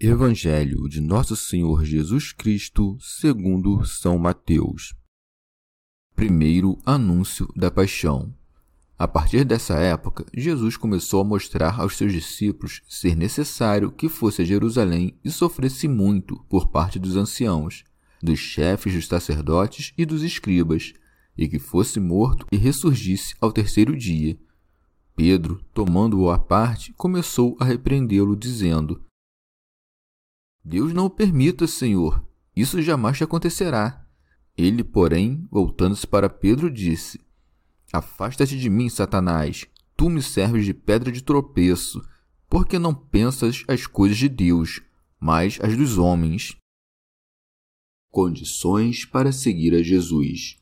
Evangelho de Nosso Senhor Jesus Cristo, segundo São Mateus. Primeiro anúncio da paixão. A partir dessa época, Jesus começou a mostrar aos seus discípulos ser necessário que fosse a Jerusalém e sofresse muito por parte dos anciãos, dos chefes dos sacerdotes e dos escribas, e que fosse morto e ressurgisse ao terceiro dia. Pedro, tomando-o à parte, começou a repreendê-lo, dizendo: Deus não o permita, Senhor. Isso jamais te acontecerá. Ele, porém, voltando-se para Pedro, disse: Afasta-te de mim, Satanás. Tu me serves de pedra de tropeço, porque não pensas as coisas de Deus, mas as dos homens. Condições para seguir a Jesus.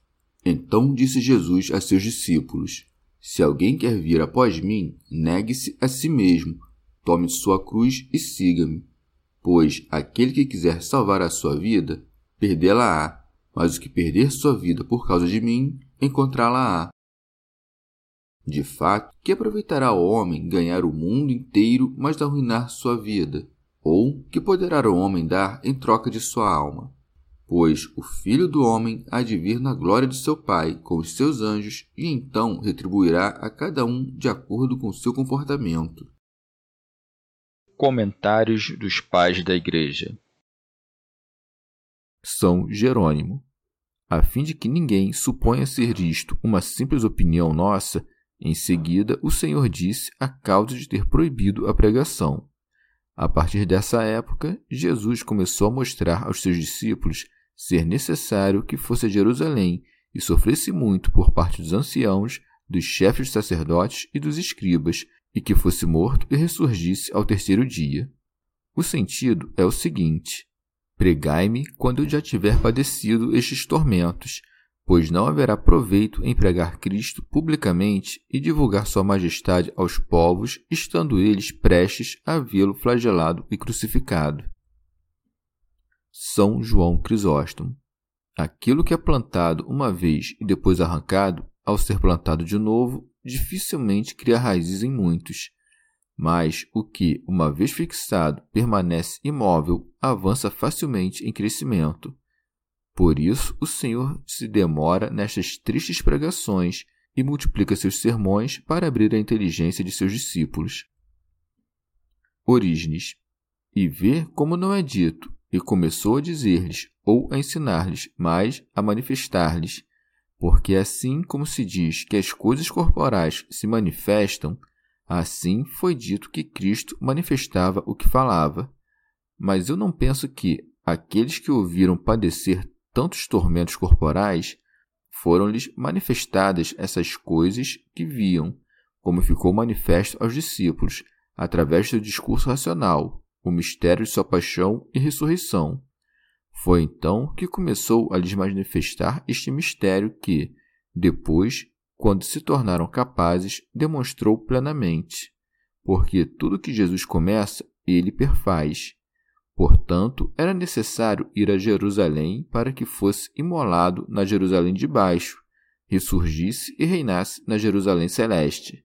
Então disse Jesus a seus discípulos: Se alguém quer vir após mim, negue-se a si mesmo, tome sua cruz e siga-me. Pois aquele que quiser salvar a sua vida, perdê-la-á, mas o que perder sua vida por causa de mim, encontrá-la-á. De fato, que aproveitará o homem ganhar o mundo inteiro, mas arruinar sua vida? Ou que poderá o homem dar em troca de sua alma? Pois o Filho do Homem há de vir na glória de seu Pai com os seus anjos, e então retribuirá a cada um de acordo com seu comportamento. Comentários dos Pais da Igreja São Jerônimo. A fim de que ninguém suponha ser isto uma simples opinião nossa, em seguida o Senhor disse a causa de ter proibido a pregação. A partir dessa época, Jesus começou a mostrar aos seus discípulos ser necessário que fosse a Jerusalém e sofresse muito por parte dos anciãos, dos chefes sacerdotes e dos escribas, e que fosse morto e ressurgisse ao terceiro dia. O sentido é o seguinte: Pregai-me quando eu já tiver padecido estes tormentos, pois não haverá proveito em pregar Cristo publicamente e divulgar Sua Majestade aos povos, estando eles prestes a vê-lo flagelado e crucificado. São João Crisóstomo. Aquilo que é plantado uma vez e depois arrancado, ao ser plantado de novo, dificilmente cria raízes em muitos, mas o que, uma vez fixado, permanece imóvel, avança facilmente em crescimento. Por isso, o Senhor se demora nestas tristes pregações e multiplica seus sermões para abrir a inteligência de seus discípulos. Orígenes. E vê como não é dito, e começou a dizer-lhes, ou a ensinar-lhes, mas a manifestar-lhes, porque assim como se diz que as coisas corporais se manifestam, assim foi dito que Cristo manifestava o que falava. Mas eu não penso que aqueles que ouviram padecer tantos tormentos corporais foram-lhes manifestadas essas coisas que viam, como ficou manifesto aos discípulos, através do discurso racional, o mistério de sua paixão e ressurreição. Foi então que começou a lhes manifestar este mistério que, depois, quando se tornaram capazes, demonstrou plenamente. Porque tudo que Jesus começa, ele perfaz. Portanto, era necessário ir a Jerusalém para que fosse imolado na Jerusalém de baixo, ressurgisse e reinasse na Jerusalém celeste.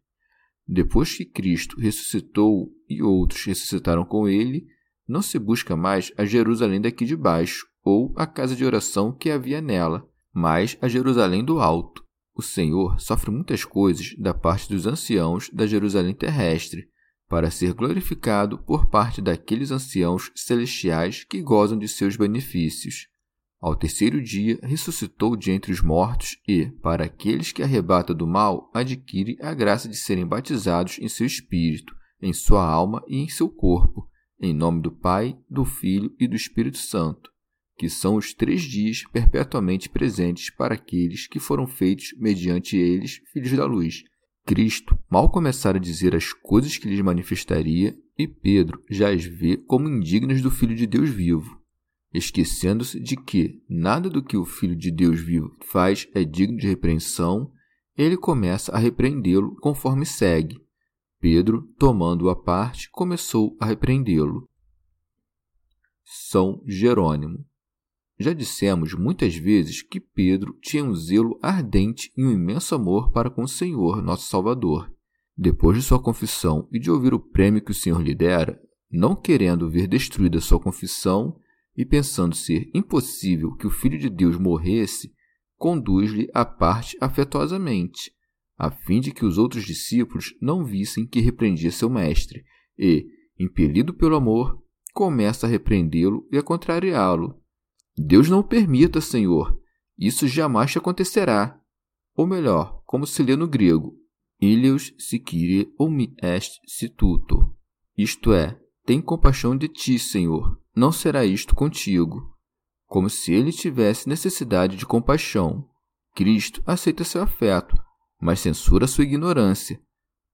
Depois que Cristo ressuscitou e outros ressuscitaram com ele, não se busca mais a Jerusalém daqui de baixo, ou a casa de oração que havia nela, mas a Jerusalém do alto. O Senhor sofre muitas coisas da parte dos anciãos da Jerusalém terrestre, para ser glorificado por parte daqueles anciãos celestiais que gozam de seus benefícios. Ao terceiro dia ressuscitou de entre os mortos e, para aqueles que arrebata do mal, adquire a graça de serem batizados em seu espírito, em sua alma e em seu corpo, em nome do Pai, do Filho e do Espírito Santo, que são os três dias perpetuamente presentes para aqueles que foram feitos mediante eles filhos da luz. Cristo mal começara a dizer as coisas que lhes manifestaria, e Pedro já as vê como indignas do Filho de Deus vivo, esquecendo-se de que nada do que o Filho de Deus vivo faz é digno de repreensão, ele começa a repreendê-lo conforme segue. Pedro, tomando-o à parte, começou a repreendê-lo. São Jerônimo. Já dissemos muitas vezes que Pedro tinha um zelo ardente e um imenso amor para com o Senhor, nosso Salvador. Depois de sua confissão e de ouvir o prêmio que o Senhor lhe dera, não querendo ver destruída sua confissão e pensando ser impossível que o Filho de Deus morresse, conduz-lhe à parte afetuosamente, a fim de que os outros discípulos não vissem que repreendia seu mestre, e, impelido pelo amor, começa a repreendê-lo e a contrariá-lo. Deus não permita, Senhor. Isso jamais te acontecerá. Ou melhor, como se lê no grego, Ilios sicire me est situto. Isto é, tem compaixão de ti, Senhor. Não será isto contigo. Como se ele tivesse necessidade de compaixão. Cristo aceita seu afeto, mas censura sua ignorância.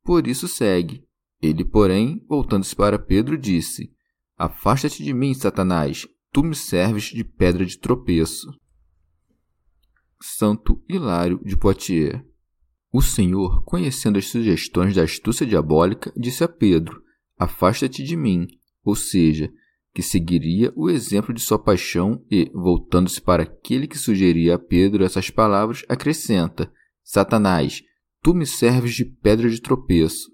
Por isso segue. Ele, porém, voltando-se para Pedro, disse: Afasta-te de mim, Satanás, tu me serves de pedra de tropeço. Santo Hilário de Poitiers. O Senhor, conhecendo as sugestões da astúcia diabólica, disse a Pedro: Afasta-te de mim, ou seja, que seguiria o exemplo de sua paixão e, voltando-se para aquele que sugeria a Pedro essas palavras, acrescenta: Satanás, tu me serves de pedra de tropeço.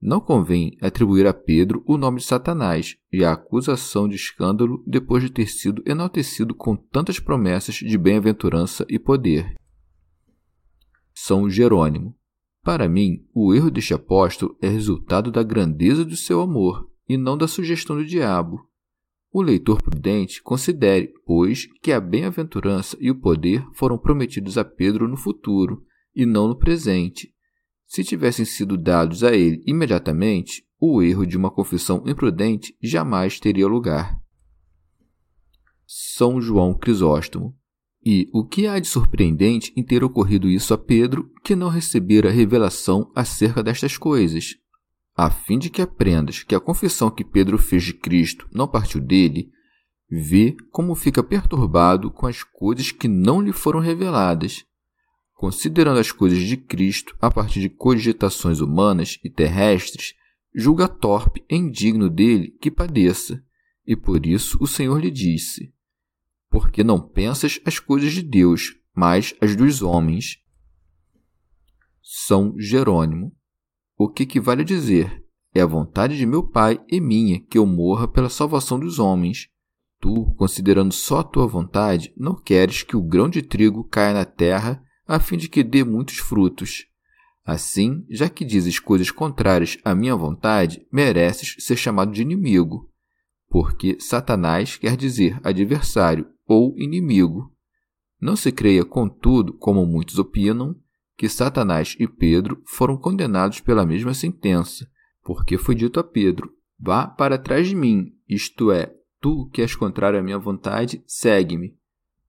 Não convém atribuir a Pedro o nome de Satanás e a acusação de escândalo depois de ter sido enaltecido com tantas promessas de bem-aventurança e poder. São Jerônimo. Para mim, o erro deste apóstolo é resultado da grandeza do seu amor e não da sugestão do diabo. O leitor prudente considere, pois, que a bem-aventurança e o poder foram prometidos a Pedro no futuro e não no presente. Se tivessem sido dados a ele imediatamente, o erro de uma confissão imprudente jamais teria lugar. São João Crisóstomo. E o que há de surpreendente em ter ocorrido isso a Pedro, que não recebera revelação acerca destas coisas? A fim de que aprendas que a confissão que Pedro fez de Cristo não partiu dele, vê como fica perturbado com as coisas que não lhe foram reveladas. Considerando as coisas de Cristo a partir de cogitações humanas e terrestres, julga torpe e indigno dele que padeça, e por isso o Senhor lhe disse: Porque não pensas as coisas de Deus, mas as dos homens. São Jerônimo o que a dizer: é a vontade de meu Pai e minha que eu morra pela salvação dos homens. Tu, considerando só a tua vontade, não queres que o grão de trigo caia na terra a fim de que dê muitos frutos. Assim, já que dizes coisas contrárias à minha vontade, mereces ser chamado de inimigo, porque Satanás quer dizer adversário ou inimigo. Não se creia, contudo, como muitos opinam, que Satanás e Pedro foram condenados pela mesma sentença, porque foi dito a Pedro: Vá para trás de mim, isto é, tu que és contrário à minha vontade, segue-me.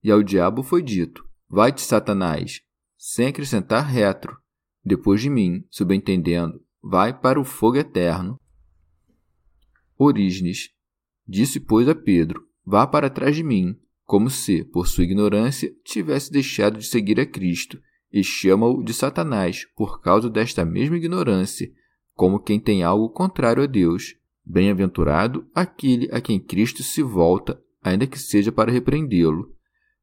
E ao diabo foi dito: Vai-te, Satanás, sem acrescentar retro, depois de mim, subentendendo, vai para o fogo eterno. Orígenes disse, pois, a Pedro: Vá para trás de mim, como se, por sua ignorância, tivesse deixado de seguir a Cristo e chama-o de Satanás por causa desta mesma ignorância, como quem tem algo contrário a Deus. Bem-aventurado aquele a quem Cristo se volta, ainda que seja para repreendê-lo.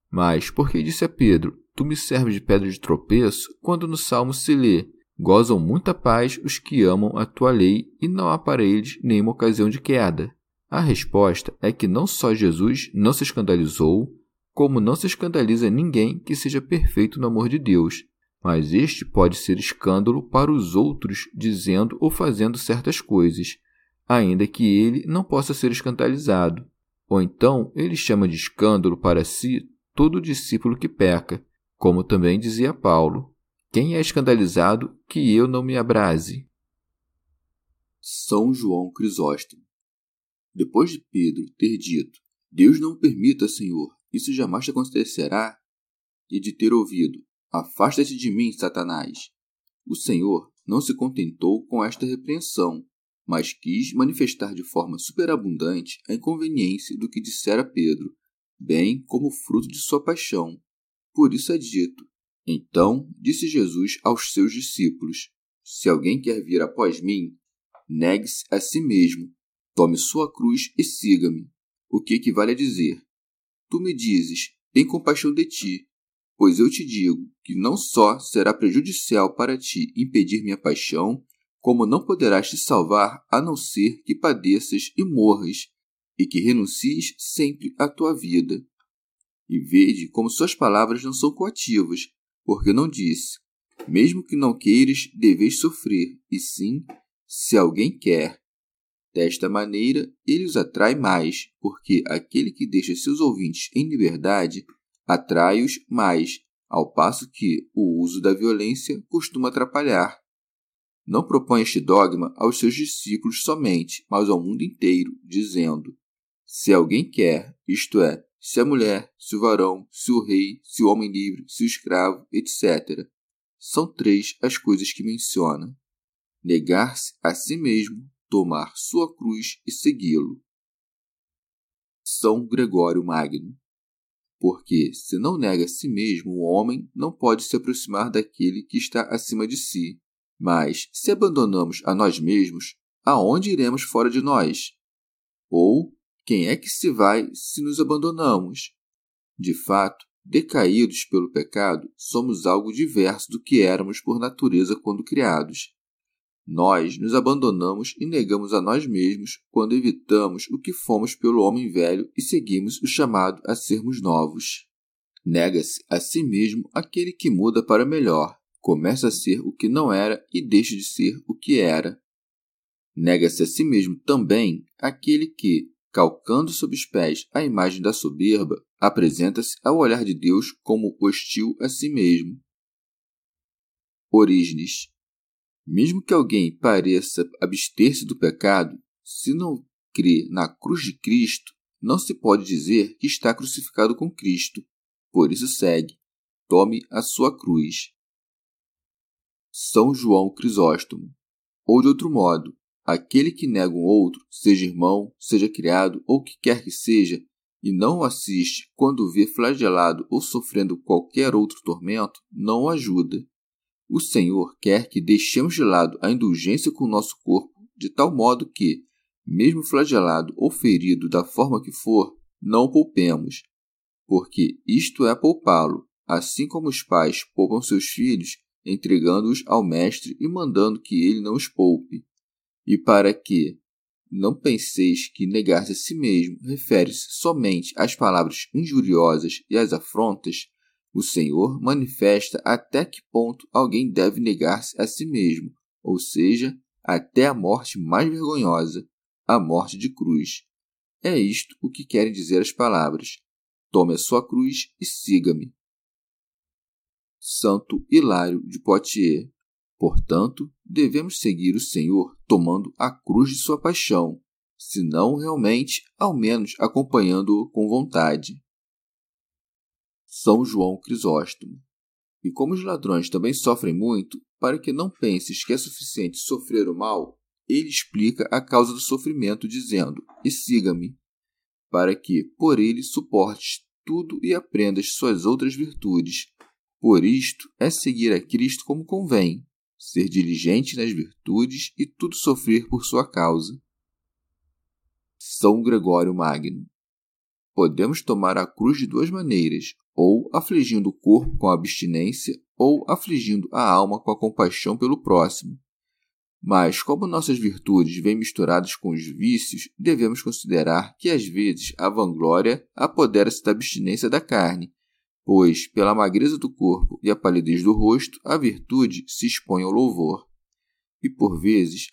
Mas por que disse a Pedro: Tu me serves de pedra de tropeço, quando no Salmo se lê: Gozam muita paz os que amam a tua lei, e não há para eles nenhuma ocasião de queda. A resposta é que não só Jesus não se escandalizou, como não se escandaliza ninguém que seja perfeito no amor de Deus. mas este pode ser escândalo para os outros dizendo ou fazendo certas coisas, ainda que ele não possa ser escandalizado. Ou então ele chama de escândalo para si todo discípulo que peca, como também dizia Paulo: Quem é escandalizado, que eu não me abrase. São João Crisóstomo. Depois de Pedro ter dito: Deus não permita, Senhor, isso jamais te acontecerá, e de ter ouvido: Afasta-te de mim, Satanás. O Senhor não se contentou com esta repreensão, mas quis manifestar de forma superabundante a inconveniência do que dissera Pedro, bem como fruto de sua paixão. Por isso é dito: Então disse Jesus aos seus discípulos: Se alguém quer vir após mim, negue-se a si mesmo, tome sua cruz e siga-me. O que equivale a dizer: Tu me dizes, tem compaixão de ti, pois eu te digo que não só será prejudicial para ti impedir minha paixão, como não poderás te salvar a não ser que padeças e morras, e que renuncies sempre à tua vida. E vede como suas palavras não são coativas, porque não disse: Mesmo que não queires, deveis sofrer, e sim, se alguém quer. Desta maneira, ele os atrai mais, porque aquele que deixa seus ouvintes em liberdade atrai-os mais, ao passo que o uso da violência costuma atrapalhar. Não propõe este dogma aos seus discípulos somente, mas ao mundo inteiro, dizendo: Se alguém quer, isto é, se a mulher, se o varão, se o rei, se o homem livre, se o escravo, etc. São três as coisas que menciona: negar-se a si mesmo, tomar sua cruz e segui-lo. São Gregório Magno. Porque, se não nega a si mesmo, o homem não pode se aproximar daquele que está acima de si, mas, se abandonamos a nós mesmos, aonde iremos fora de nós? Ou, quem é que se vai se nos abandonamos? De fato, decaídos pelo pecado, somos algo diverso do que éramos por natureza quando criados. Nós nos abandonamos e negamos a nós mesmos quando evitamos o que fomos pelo homem velho e seguimos o chamado a sermos novos. Nega-se a si mesmo aquele que muda para melhor, começa a ser o que não era e deixa de ser o que era. Nega-se a si mesmo também aquele que, calcando sob os pés a imagem da soberba, apresenta-se ao olhar de Deus como hostil a si mesmo. Orígenes. Mesmo que alguém pareça abster-se do pecado, se não crê na cruz de Cristo, não se pode dizer que está crucificado com Cristo. Por isso segue: tome a sua cruz. São João Crisóstomo. Ou de outro modo, aquele que nega um outro, seja irmão, seja criado ou que quer que seja, e não o assiste quando o vê flagelado ou sofrendo qualquer outro tormento, não o ajuda. O Senhor quer que deixemos de lado a indulgência com o nosso corpo, de tal modo que, mesmo flagelado ou ferido da forma que for, não o poupemos, porque isto é poupá-lo, assim como os pais poupam seus filhos entregando-os ao mestre e mandando que ele não os poupe. E para que não penseis que negar-se a si mesmo refere-se somente às palavras injuriosas e às afrontas, o Senhor manifesta até que ponto alguém deve negar-se a si mesmo, ou seja, até a morte mais vergonhosa, a morte de cruz. É isto o que querem dizer as palavras: Tome a sua cruz e siga-me. Santo Hilário de Poitiers. Portanto, devemos seguir o Senhor tomando a cruz de sua paixão, se não realmente, ao menos acompanhando-o com vontade. São João Crisóstomo. E como os ladrões também sofrem muito, para que não penses que é suficiente sofrer o mal, ele explica a causa do sofrimento, dizendo: E siga-me, para que, por ele, suportes tudo e aprendas suas outras virtudes, por isto é seguir a Cristo como convém, ser diligente nas virtudes e tudo sofrer por sua causa. São Gregório Magno. Podemos tomar a cruz de duas maneiras, ou afligindo o corpo com a abstinência, ou afligindo a alma com a compaixão pelo próximo. Mas, como nossas virtudes vêm misturadas com os vícios, devemos considerar que às vezes a vanglória apodera-se da abstinência da carne pois pela magreza do corpo e a palidez do rosto, a virtude se expõe ao louvor. E por vezes,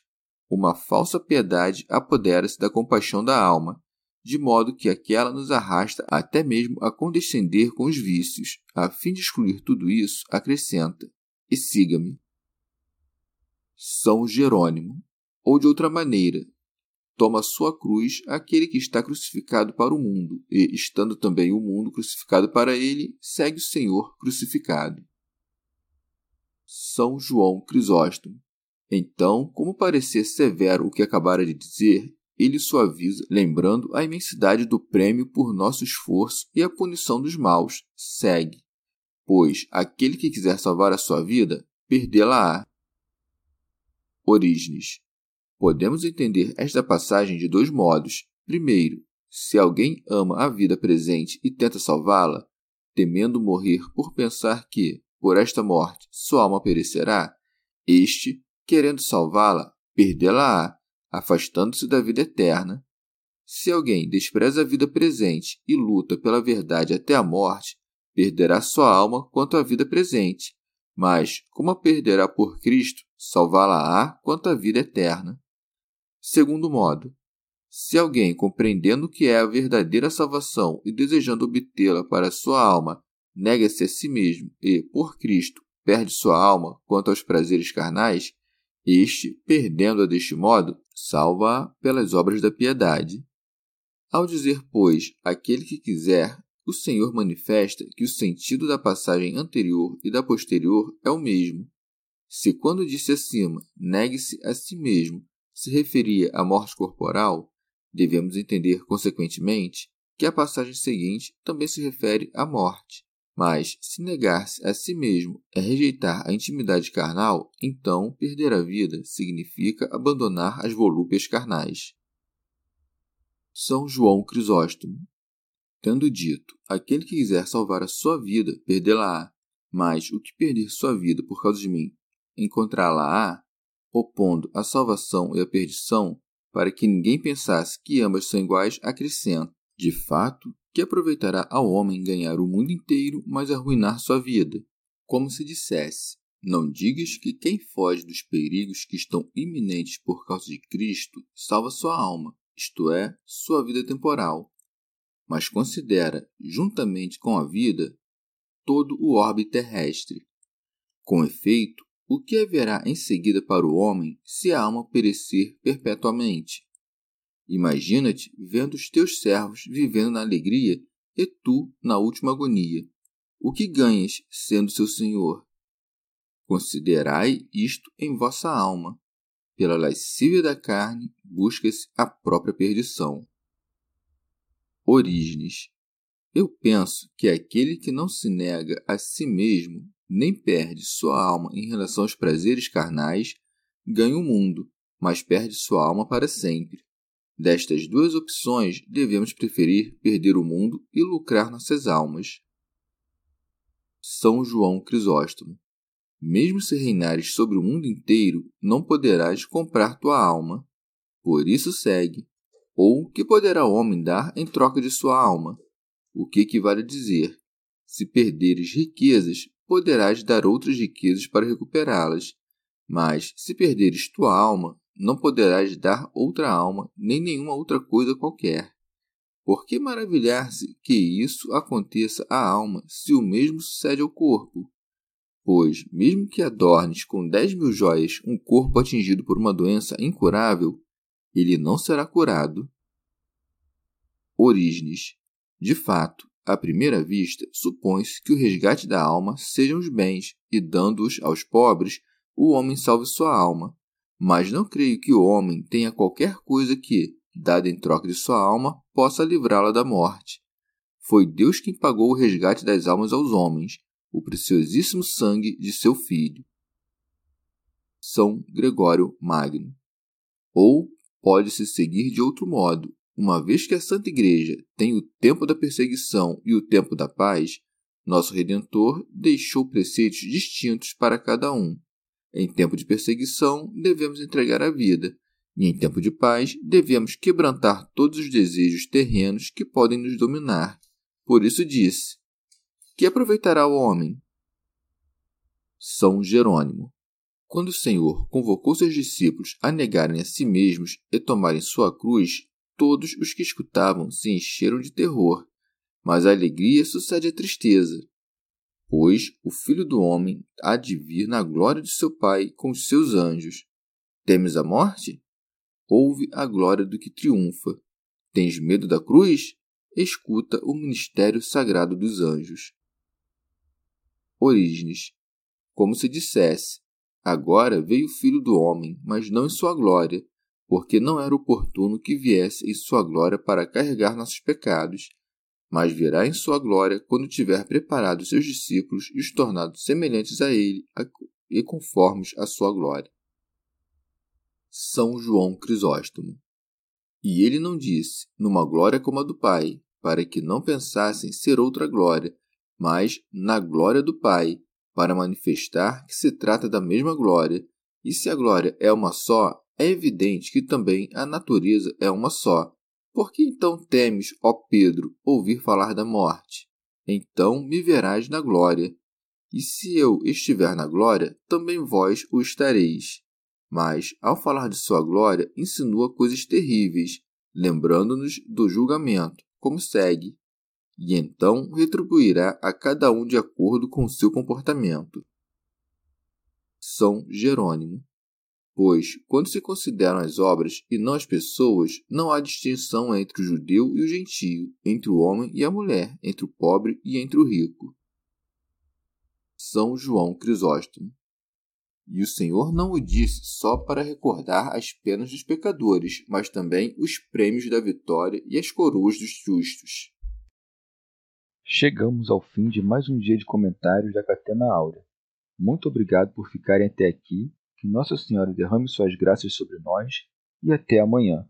uma falsa piedade apodera-se da compaixão da alma, de modo que aquela nos arrasta até mesmo a condescender com os vícios. A fim de excluir tudo isso, acrescenta: E siga-me. São Jerônimo, ou de outra maneira, toma sua cruz aquele que está crucificado para o mundo, e, estando também o mundo crucificado para ele, segue o Senhor crucificado. São João Crisóstomo. Então, como parecer severo o que acabara de dizer, ele suaviza, lembrando a imensidade do prêmio por nosso esforço e a punição dos maus. Segue. Pois aquele que quiser salvar a sua vida, perdê-la-á. Orígenes. Podemos entender esta passagem de dois modos. Primeiro, se alguém ama a vida presente e tenta salvá-la, temendo morrer por pensar que, por esta morte, sua alma perecerá, este, querendo salvá-la, perdê-la-á, afastando-se da vida eterna. Se alguém despreza a vida presente e luta pela verdade até a morte, perderá sua alma quanto à vida presente, mas, como a perderá por Cristo, salvá-la-á quanto à vida eterna. Segundo modo, se alguém, compreendendo o que é a verdadeira salvação e desejando obtê-la para sua alma, nega-se a si mesmo e, por Cristo, perde sua alma quanto aos prazeres carnais, este, perdendo-a deste modo, salva-a pelas obras da piedade. Ao dizer, pois, aquele que quiser, o Senhor manifesta que o sentido da passagem anterior e da posterior é o mesmo. Se, quando disse acima, negue-se a si mesmo, se referia à morte corporal, devemos entender, consequentemente, que a passagem seguinte também se refere à morte. Mas, se negar-se a si mesmo é rejeitar a intimidade carnal, então perder a vida significa abandonar as volúpias carnais. São João Crisóstomo. Tendo dito, aquele que quiser salvar a sua vida, perdê-la-á, mas o que perder sua vida por causa de mim, encontrá-la-á, opondo a salvação e a perdição, para que ninguém pensasse que ambas são iguais, acrescenta: de fato, que aproveitará ao homem ganhar o mundo inteiro, mas arruinar sua vida. Como se dissesse: Não digas que quem foge dos perigos que estão iminentes por causa de Cristo salva sua alma, isto é, sua vida temporal. Mas considera, juntamente com a vida, todo o orbe terrestre. Com efeito, o que haverá em seguida para o homem se a alma perecer perpetuamente? Imagina-te vendo os teus servos vivendo na alegria e tu na última agonia. O que ganhas sendo seu senhor? Considerai isto em vossa alma. Pela lascívia da carne busca-se a própria perdição. Orígenes. Eu penso que aquele que não se nega a si mesmo nem perde sua alma em relação aos prazeres carnais, ganha o mundo, mas perde sua alma para sempre. Destas duas opções, devemos preferir perder o mundo e lucrar nossas almas. São João Crisóstomo. Mesmo se reinares sobre o mundo inteiro, não poderás comprar tua alma. Por isso segue. Ou que poderá o homem dar em troca de sua alma? O que equivale a dizer: se perderes riquezas, poderás dar outras riquezas para recuperá-las. Mas, se perderes tua alma, não poderás dar outra alma, nem nenhuma outra coisa qualquer. Por que maravilhar-se que isso aconteça à alma, se o mesmo sucede ao corpo? Pois, mesmo que adornes com dez mil joias um corpo atingido por uma doença incurável, ele não será curado. Orígenes. De fato, à primeira vista, supõe-se que o resgate da alma sejam os bens, e dando-os aos pobres, o homem salve sua alma. Mas não creio que o homem tenha qualquer coisa que, dada em troca de sua alma, possa livrá-la da morte. Foi Deus quem pagou o resgate das almas aos homens, o preciosíssimo sangue de seu Filho. São Gregório Magno. Ou pode-se seguir de outro modo, uma vez que a Santa Igreja tem o tempo da perseguição e o tempo da paz, nosso Redentor deixou preceitos distintos para cada um. Em tempo de perseguição, devemos entregar a vida, e em tempo de paz, devemos quebrantar todos os desejos terrenos que podem nos dominar. Por isso disse: Que aproveitará o homem? São Jerônimo. Quando o Senhor convocou seus discípulos a negarem a si mesmos e tomarem sua cruz, todos os que escutavam se encheram de terror. Mas a alegria sucede à tristeza, pois o Filho do Homem há de vir na glória de seu Pai com os seus anjos. Temes a morte? Ouve a glória do que triunfa. Tens medo da cruz? Escuta o ministério sagrado dos anjos. Orígenes. Como se dissesse: Agora veio o Filho do Homem, mas não em sua glória, porque não era oportuno que viesse em sua glória para carregar nossos pecados, mas virá em sua glória quando tiver preparado seus discípulos e os tornado semelhantes a ele e conformes à sua glória. São João Crisóstomo. E ele não disse, numa glória como a do Pai, para que não pensassem ser outra glória, mas na glória do Pai, para manifestar que se trata da mesma glória, e se a glória é uma só, é evidente que também a natureza é uma só. Por que então temes, ó Pedro, ouvir falar da morte? Então me verás na glória. E se eu estiver na glória, também vós o estareis. Mas, ao falar de sua glória, insinua coisas terríveis, lembrando-nos do julgamento, como segue e então retribuirá a cada um de acordo com seu comportamento. São Jerônimo. Pois, quando se consideram as obras e não as pessoas, não há distinção entre o judeu e o gentio, entre o homem e a mulher, entre o pobre e entre o rico. São João Crisóstomo. E o Senhor não o disse só para recordar as penas dos pecadores, mas também os prêmios da vitória e as coroas dos justos. Chegamos ao fim de mais um dia de comentários da Catena Áurea. Muito obrigado por ficarem até aqui. Que Nossa Senhora derrame suas graças sobre nós e até amanhã.